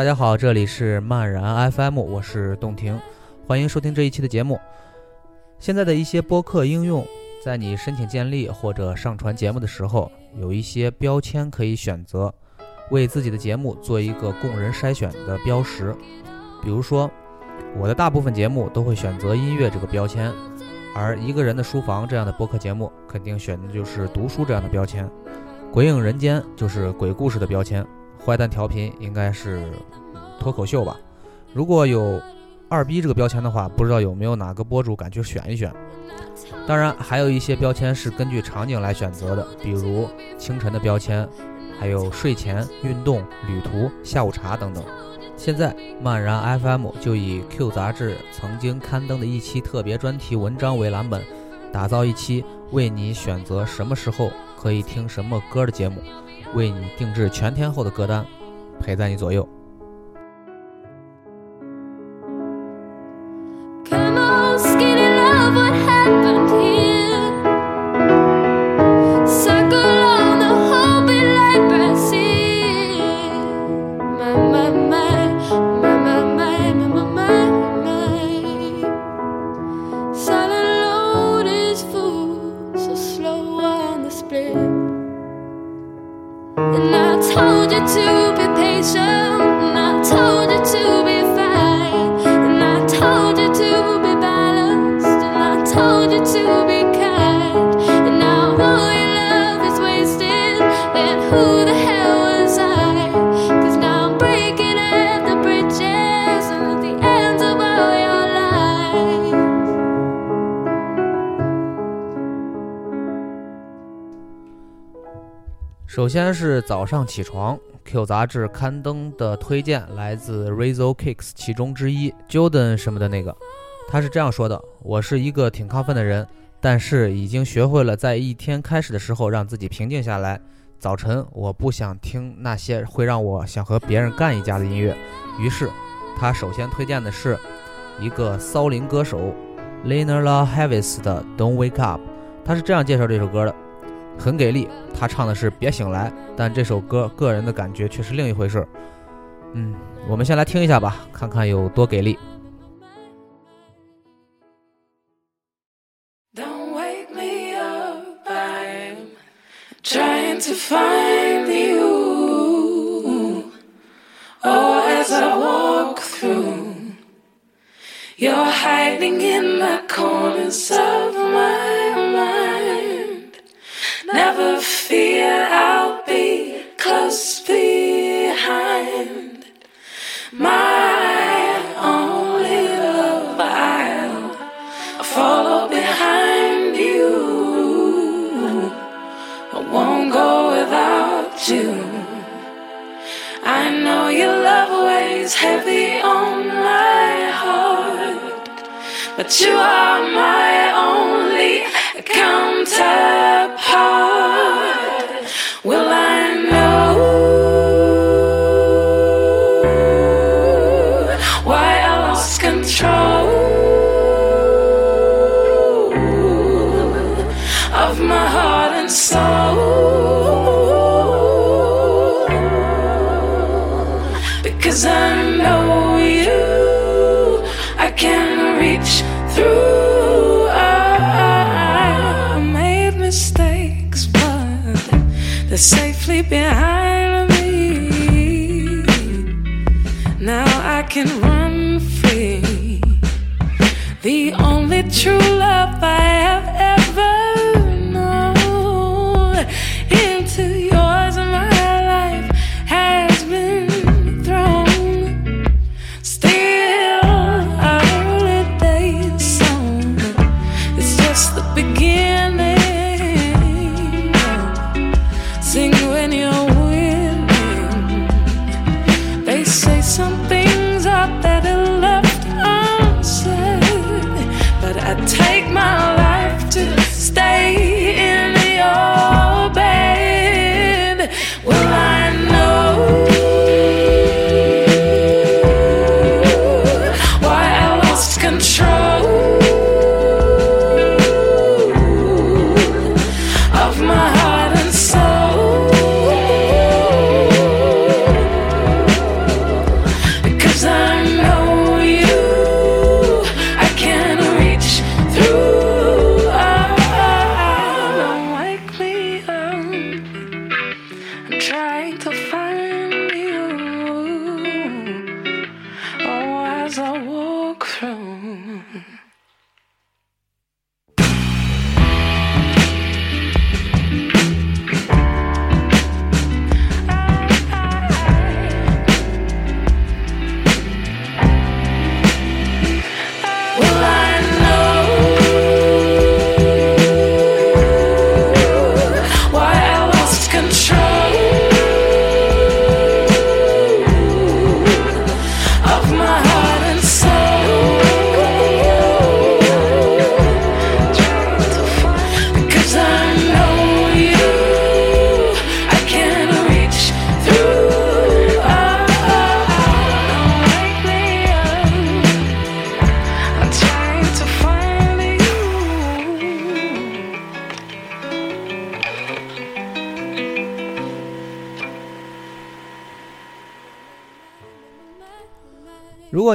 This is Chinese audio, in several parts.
大家好，这里是漫然 FM，我是洞庭，欢迎收听这一期的节目。现在的一些播客应用，在你申请建立或者上传节目的时候，有一些标签可以选择，为自己的节目做一个供人筛选的标识。比如说，我的大部分节目都会选择音乐这个标签，而一个人的书房这样的播客节目，肯定选的就是读书这样的标签。鬼影人间就是鬼故事的标签，坏蛋调频应该是脱口秀吧。如果有二逼这个标签的话，不知道有没有哪个博主敢去选一选。当然，还有一些标签是根据场景来选择的，比如清晨的标签，还有睡前、运动、旅途、下午茶等等。现在，漫然 FM 就以 Q 杂志曾经刊登的一期特别专题文章为蓝本，打造一期为你选择什么时候可以听什么歌的节目，为你定制全天候的歌单，陪在你左右。先是早上起床，Q 杂志刊登的推荐来自 Rizzo Kicks 其中之一 Jordan 什么的那个，他是这样说的：“我是一个挺亢奋的人，但是已经学会了在一天开始的时候让自己平静下来。早晨我不想听那些会让我想和别人干一架的音乐，于是他首先推荐的是一个骚灵歌手 Lena La Heavis 的 Don't Wake Up，他是这样介绍这首歌的。”很给力，他唱的是“别醒来”，但这首歌个人的感觉却是另一回事。嗯，我们先来听一下吧，看看有多给力。Don't wake me up, I'm trying to find you. Oh, as I walk through, you're hiding in the corners of my mind. Never fear, I'll be close behind. My only love, I'll follow behind you. I won't go without you. I know your love weighs heavy on my heart, but you are my only heart.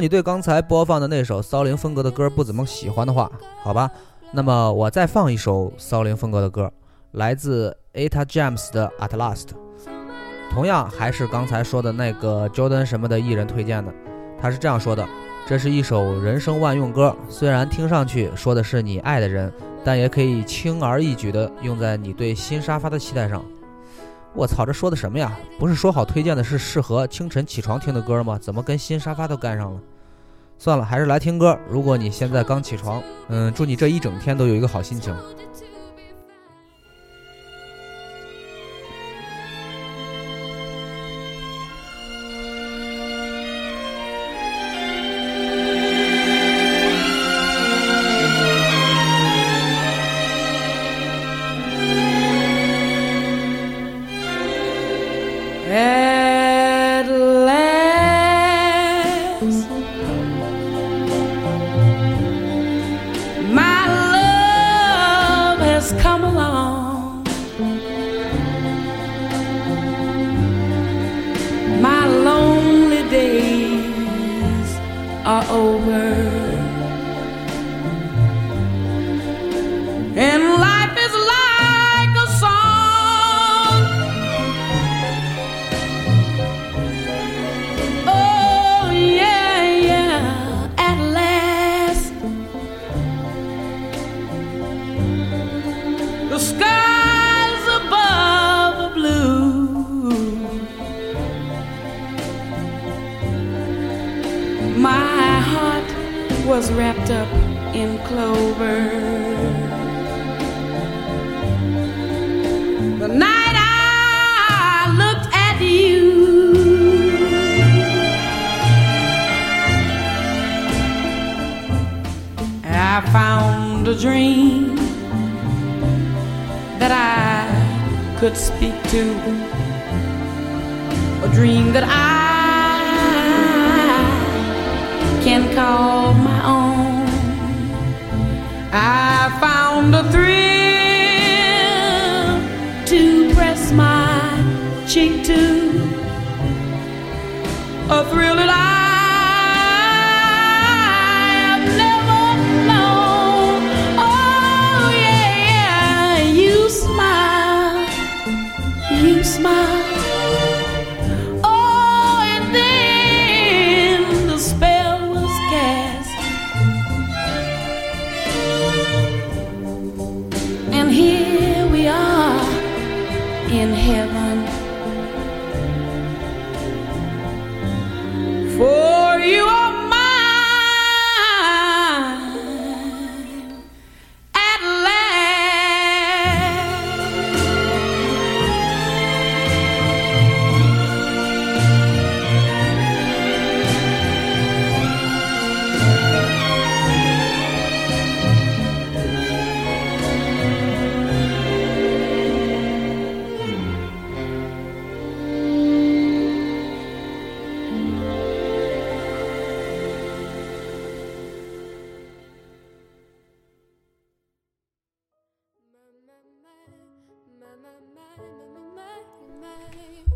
你对刚才播放的那首骚灵风格的歌不怎么喜欢的话，好吧，那么我再放一首骚灵风格的歌，来自 Eta James 的《At Last》，同样还是刚才说的那个 Jordan 什么的艺人推荐的，他是这样说的：这是一首人生万用歌，虽然听上去说的是你爱的人，但也可以轻而易举的用在你对新沙发的期待上。我操，这说的什么呀？不是说好推荐的是适合清晨起床听的歌吗？怎么跟新沙发都干上了？算了，还是来听歌。如果你现在刚起床，嗯，祝你这一整天都有一个好心情。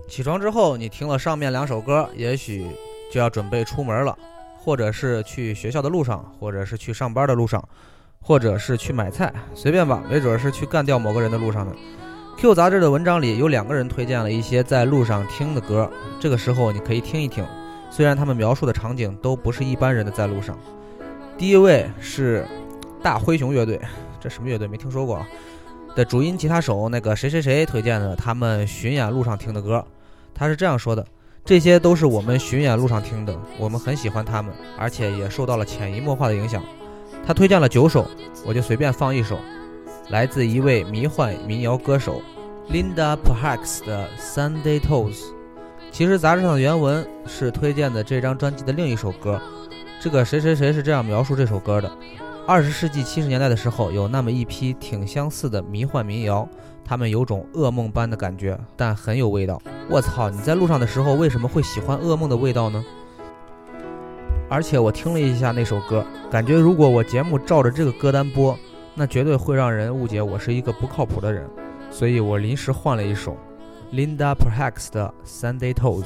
起床之后，你听了上面两首歌，也许就要准备出门了，或者是去学校的路上，或者是去上班的路上，或者是去买菜，随便吧，没准是去干掉某个人的路上呢。Q 杂志的文章里有两个人推荐了一些在路上听的歌，这个时候你可以听一听，虽然他们描述的场景都不是一般人的在路上。第一位是大灰熊乐队，这什么乐队没听说过啊？的主音吉他手那个谁谁谁推荐的他们巡演路上听的歌。他是这样说的：“这些都是我们巡演路上听的，我们很喜欢他们，而且也受到了潜移默化的影响。”他推荐了九首，我就随便放一首，来自一位迷幻民谣歌手 Linda Perhacs 的《Sunday Toes》。其实杂志上的原文是推荐的这张专辑的另一首歌。这个谁谁谁是这样描述这首歌的：二十世纪七十年代的时候，有那么一批挺相似的迷幻民谣。他们有种噩梦般的感觉，但很有味道。我操！你在路上的时候为什么会喜欢噩梦的味道呢？而且我听了一下那首歌，感觉如果我节目照着这个歌单播，那绝对会让人误解我是一个不靠谱的人。所以我临时换了一首 Linda Perhacs 的《Sunday Toes》。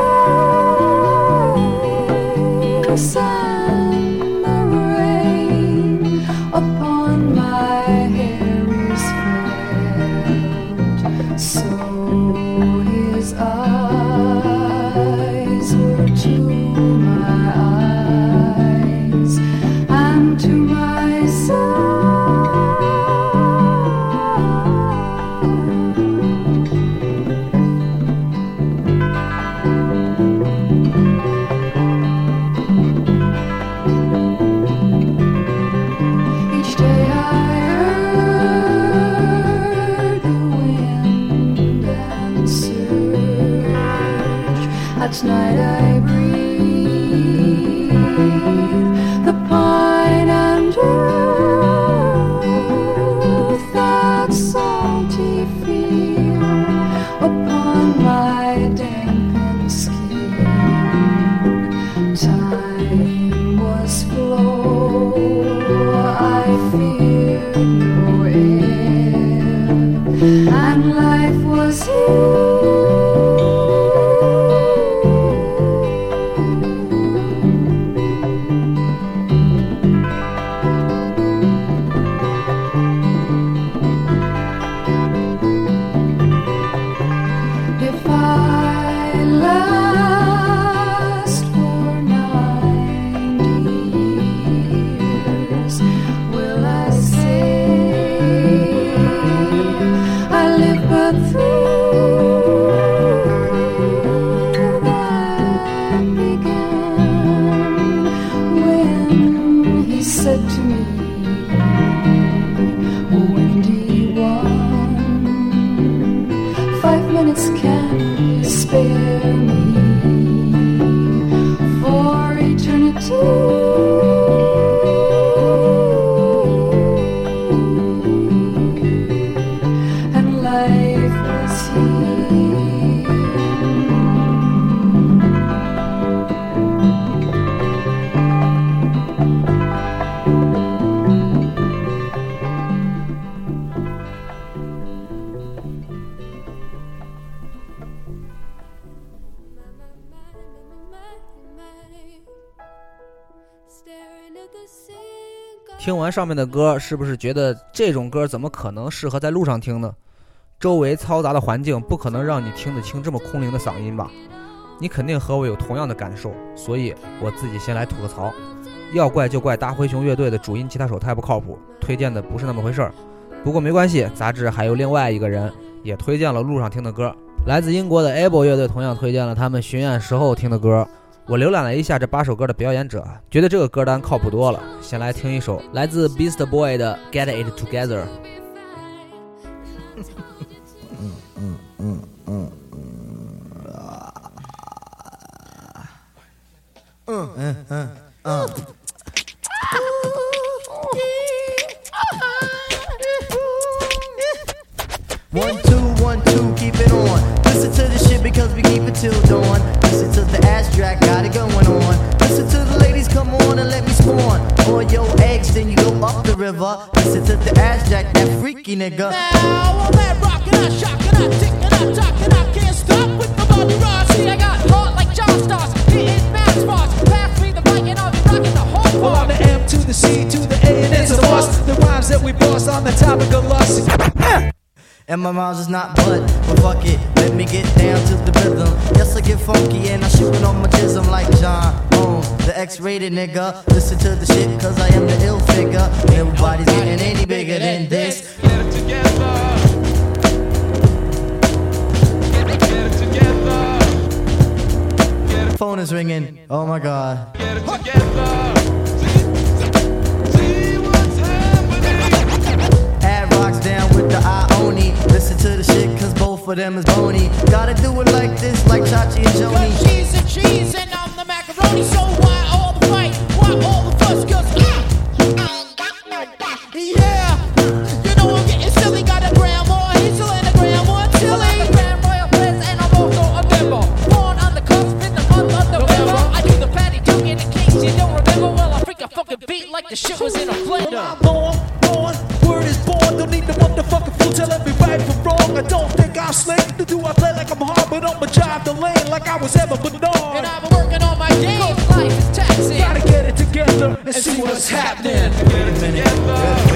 through 上面的歌，是不是觉得这种歌怎么可能适合在路上听呢？周围嘈杂的环境不可能让你听得清这么空灵的嗓音吧？你肯定和我有同样的感受，所以我自己先来吐个槽。要怪就怪大灰熊乐队的主音吉他手太不靠谱，推荐的不是那么回事儿。不过没关系，杂志还有另外一个人也推荐了路上听的歌，来自英国的 Able 乐队同样推荐了他们巡演时候听的歌。我浏览了一下这八首歌的表演者，觉得这个歌单靠谱多了。先来听一首来自 Beast Boy 的《Get It Together》。One, two, one, two, keep it on. Listen to the shit because we keep it till dawn. Listen to the ass track, got it going on. Listen to the ladies, come on and let me spawn. Boil your eggs, then you go up the river. Listen to the ass jack, that freaky nigga. Now all that rockin', I shockin', I tickin', I talkin', I can't stop with the Bobby Ross. See, I got heart like John Stars, hitting mad spots. Pass me the mic and I'll be rockin' the whole Well, I'm bar. the M to the C to the A and it's a must. The rhymes that we boss on the topic of lust. Uh. And my rhymes is not but, but fuck it, let me get down to the rhythm. Yes, I get funky and I shootin' on my jism like John Holmes, the X-rated nigga. Listen to the shit, cause I am the ill figure. Everybody's getting any bigger than this. Phone is ringing. Oh my god. Ad rocks down with the Ioni. Listen to the shit, cause both of them is bony. Gotta do it like this, like Chachi and Cause Joni. cheese and cheese and I'm the macaroni, so why all the fight? Why all the fuss? Cause I, ain't got my back. yeah, you know I'm getting silly. Got a grandma, Hazel and a grandma, Tilly. Grand Royal Prince and I'm also a member. Born on the cusp in the month of November. I do the patty duke in the case you don't remember. Well, I freak a fucking beat like the shit was in a blender. Don't need the motherfucking fool tell every right from wrong. I don't think I'm slick. To do I play like I'm hard, but I'ma drive the lane like I was ever And I've been working on my game. Life is taxing. Gotta get it together and see what's happening. Wait a minute.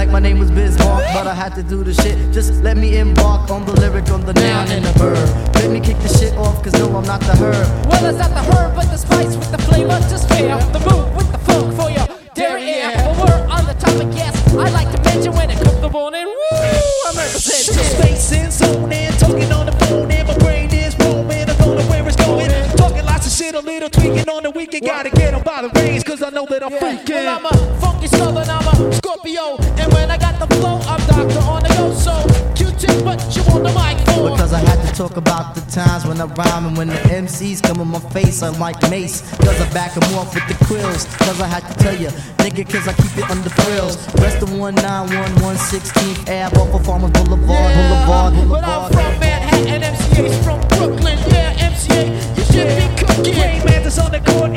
Like my name was Bismarck, but I had to do the shit. Just let me embark on the lyric, on the noun and the verb. Let me kick the shit off, cause no, I'm not the herb. Well, it's not the herb, but the spice with the flavor to spare. The move with the funk for your derriere. But we're on the topic, yes. I like to mention when it comes to morning. Woo! I'm representing. space in zone in, talking on the phone and my brain is roaming. I don't know where it's going. Talking lots of shit, a little tweaking on the weekend. Gotta get 'em by the reins, cause I know that I'm freaking. Well, I'm a funky a Scorpio. And when I got the flow, I'm doctor on the go. So, Q-tip, what you on the mic for? Because I had to talk about the times when I rhyme and when the MCs come in my face, I'm like Mace. Cause I back back 'em off with the quills. Cause I had to tell you, nigga, cause I keep it under frills. Rest of 191, 116th Ave off of Farmers Boulevard, Boulevard, Boulevard. But I'm Boulevard. from Manhattan, MCA's from Brooklyn. Yeah, MCA, you should be cooking. Rain man is on the court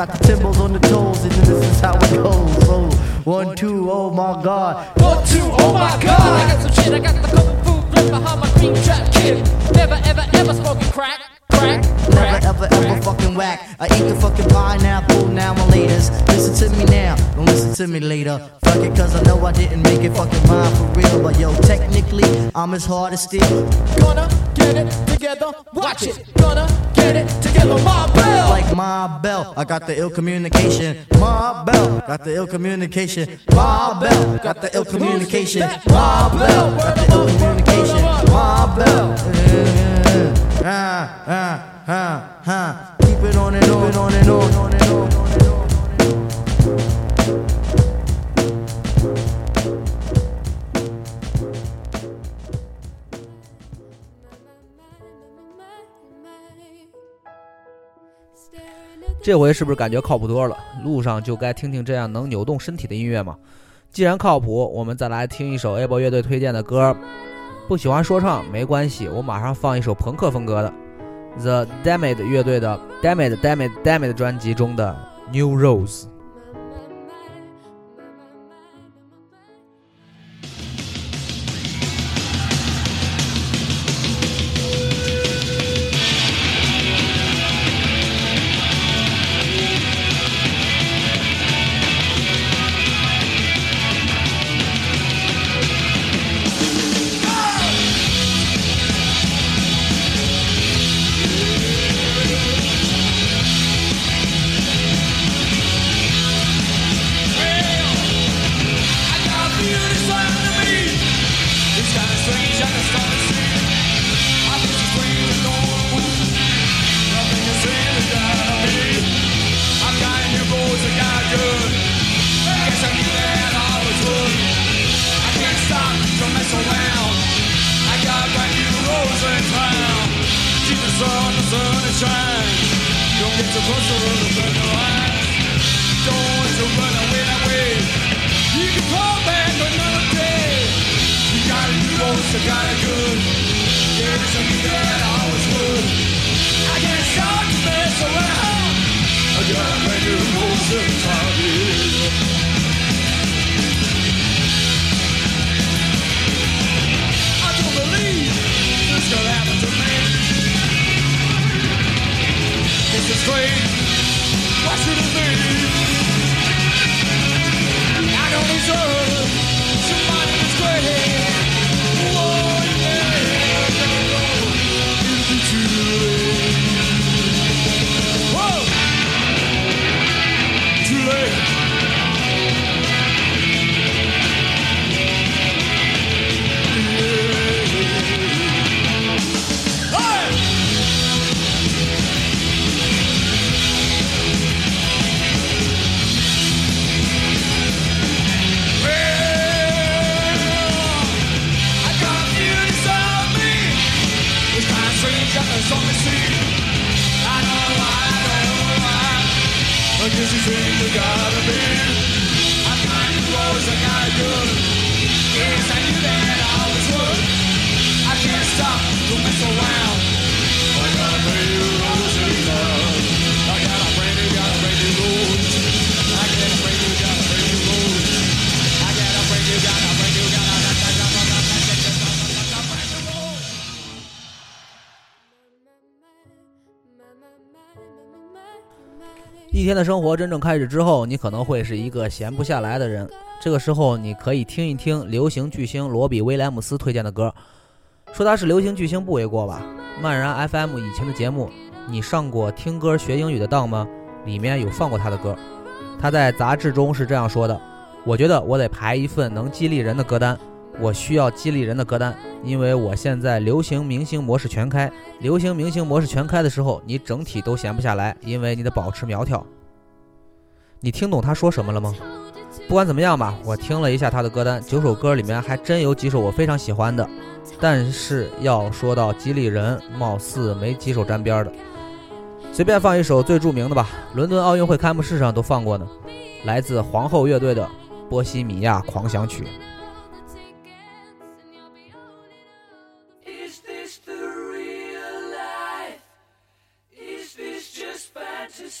Got the timbals on the toes, and this is how it goes. So, one, two, oh my god. One, two, oh my god. I got some shit, I got the kung fu grip behind my cream trap kid. Never, ever, ever smoking crack, crack, crack. Never ever ever fucking whack. I eat the fucking pineapple now and laters. Listen to me now, don't listen to me later. Fuck it, cause I know I didn't make it fucking rhyme for real. But yo, technically, I'm as hard as steel. Gonna get it together, watch it. Gonna get it together, my bell. Like my bell, I got the ill communication. My bell, got the ill communication. My bell, got the ill communication. My bell, got the ill communication. My bell. 嗯嗯嗯嗯这回是不是感觉靠谱多了？路上就该听听这样能扭动身体的音乐嘛既然靠谱我们再来听一首 able 乐队推荐的歌。不喜欢说唱没关系，我马上放一首朋克风格的 The Damned 乐队的 Damned Damned Damned 专辑中的 New Rose。Shine. Don't get too close to the burn your eyes. Don't want to run away that way. You can fall back another day. You got it close, you got it good. It's. Why should it be? I don't deserve 生活真正开始之后，你可能会是一个闲不下来的人。这个时候，你可以听一听流行巨星罗比·威廉姆斯推荐的歌，说他是流行巨星不为过吧。漫然 FM 以前的节目，你上过听歌学英语的当吗？里面有放过他的歌。他在杂志中是这样说的：“我觉得我得排一份能激励人的歌单，我需要激励人的歌单，因为我现在流行明星模式全开。流行明星模式全开的时候，你整体都闲不下来，因为你得保持苗条。你听懂他说什么了吗？不管怎么样吧，我听了一下他的歌单，九首歌里面还真有几首我非常喜欢的，但是要说到激励人，貌似没几首沾边的。随便放一首最著名的吧，伦敦奥运会开幕式上都放过呢，来自皇后乐队的《波西米亚狂想曲》。Is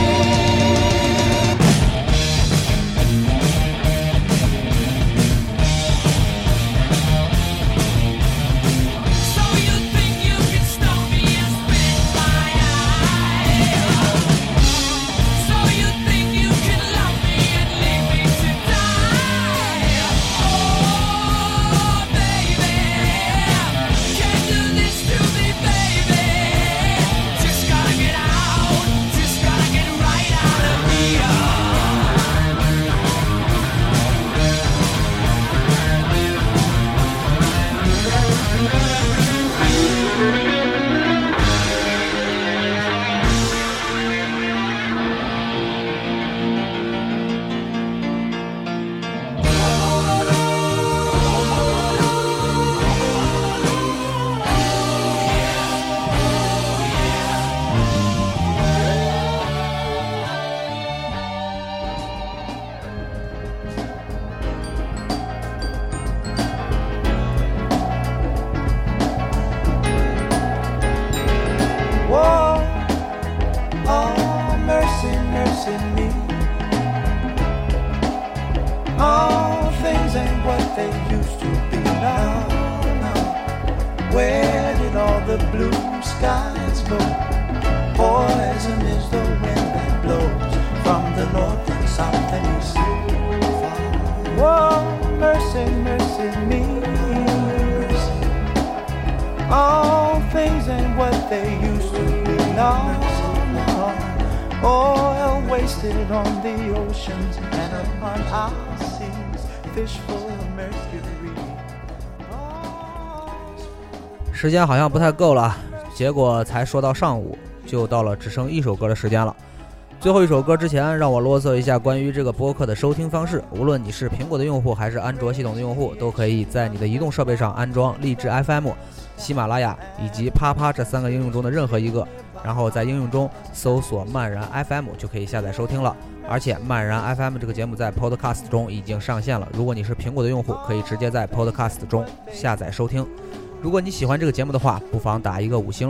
时间好像不太够了，结果才说到上午，就到了只剩一首歌的时间了。最后一首歌之前，让我啰嗦一下关于这个播客的收听方式。无论你是苹果的用户还是安卓系统的用户，都可以在你的移动设备上安装荔枝 FM、喜马拉雅以及啪啪这三个应用中的任何一个，然后在应用中搜索“漫然 FM” 就可以下载收听了。而且“漫然 FM” 这个节目在 Podcast 中已经上线了，如果你是苹果的用户，可以直接在 Podcast 中下载收听。如果你喜欢这个节目的话，不妨打一个五星。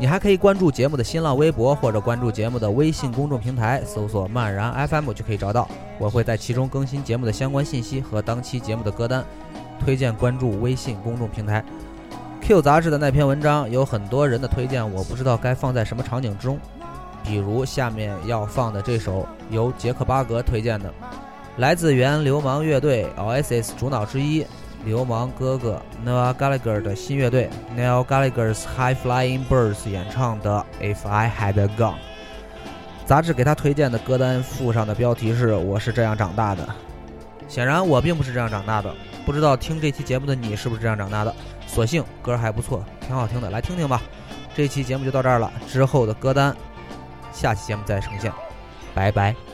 你还可以关注节目的新浪微博或者关注节目的微信公众平台，搜索“漫然 FM” 就可以找到。我会在其中更新节目的相关信息和当期节目的歌单，推荐关注微信公众平台。Q 杂志的那篇文章有很多人的推荐，我不知道该放在什么场景之中。比如下面要放的这首由杰克巴格推荐的，来自原流氓乐队 Oasis 主脑之一流氓哥哥 Noel Gallagher 的新乐队 Noel Gallagher's High Flying Birds 演唱的《If I Had a Gun》。杂志给他推荐的歌单附上的标题是“我是这样长大的”。显然我并不是这样长大的，不知道听这期节目的你是不是这样长大的？所幸歌还不错，挺好听的，来听听吧。这期节目就到这儿了，之后的歌单下期节目再呈现，拜拜。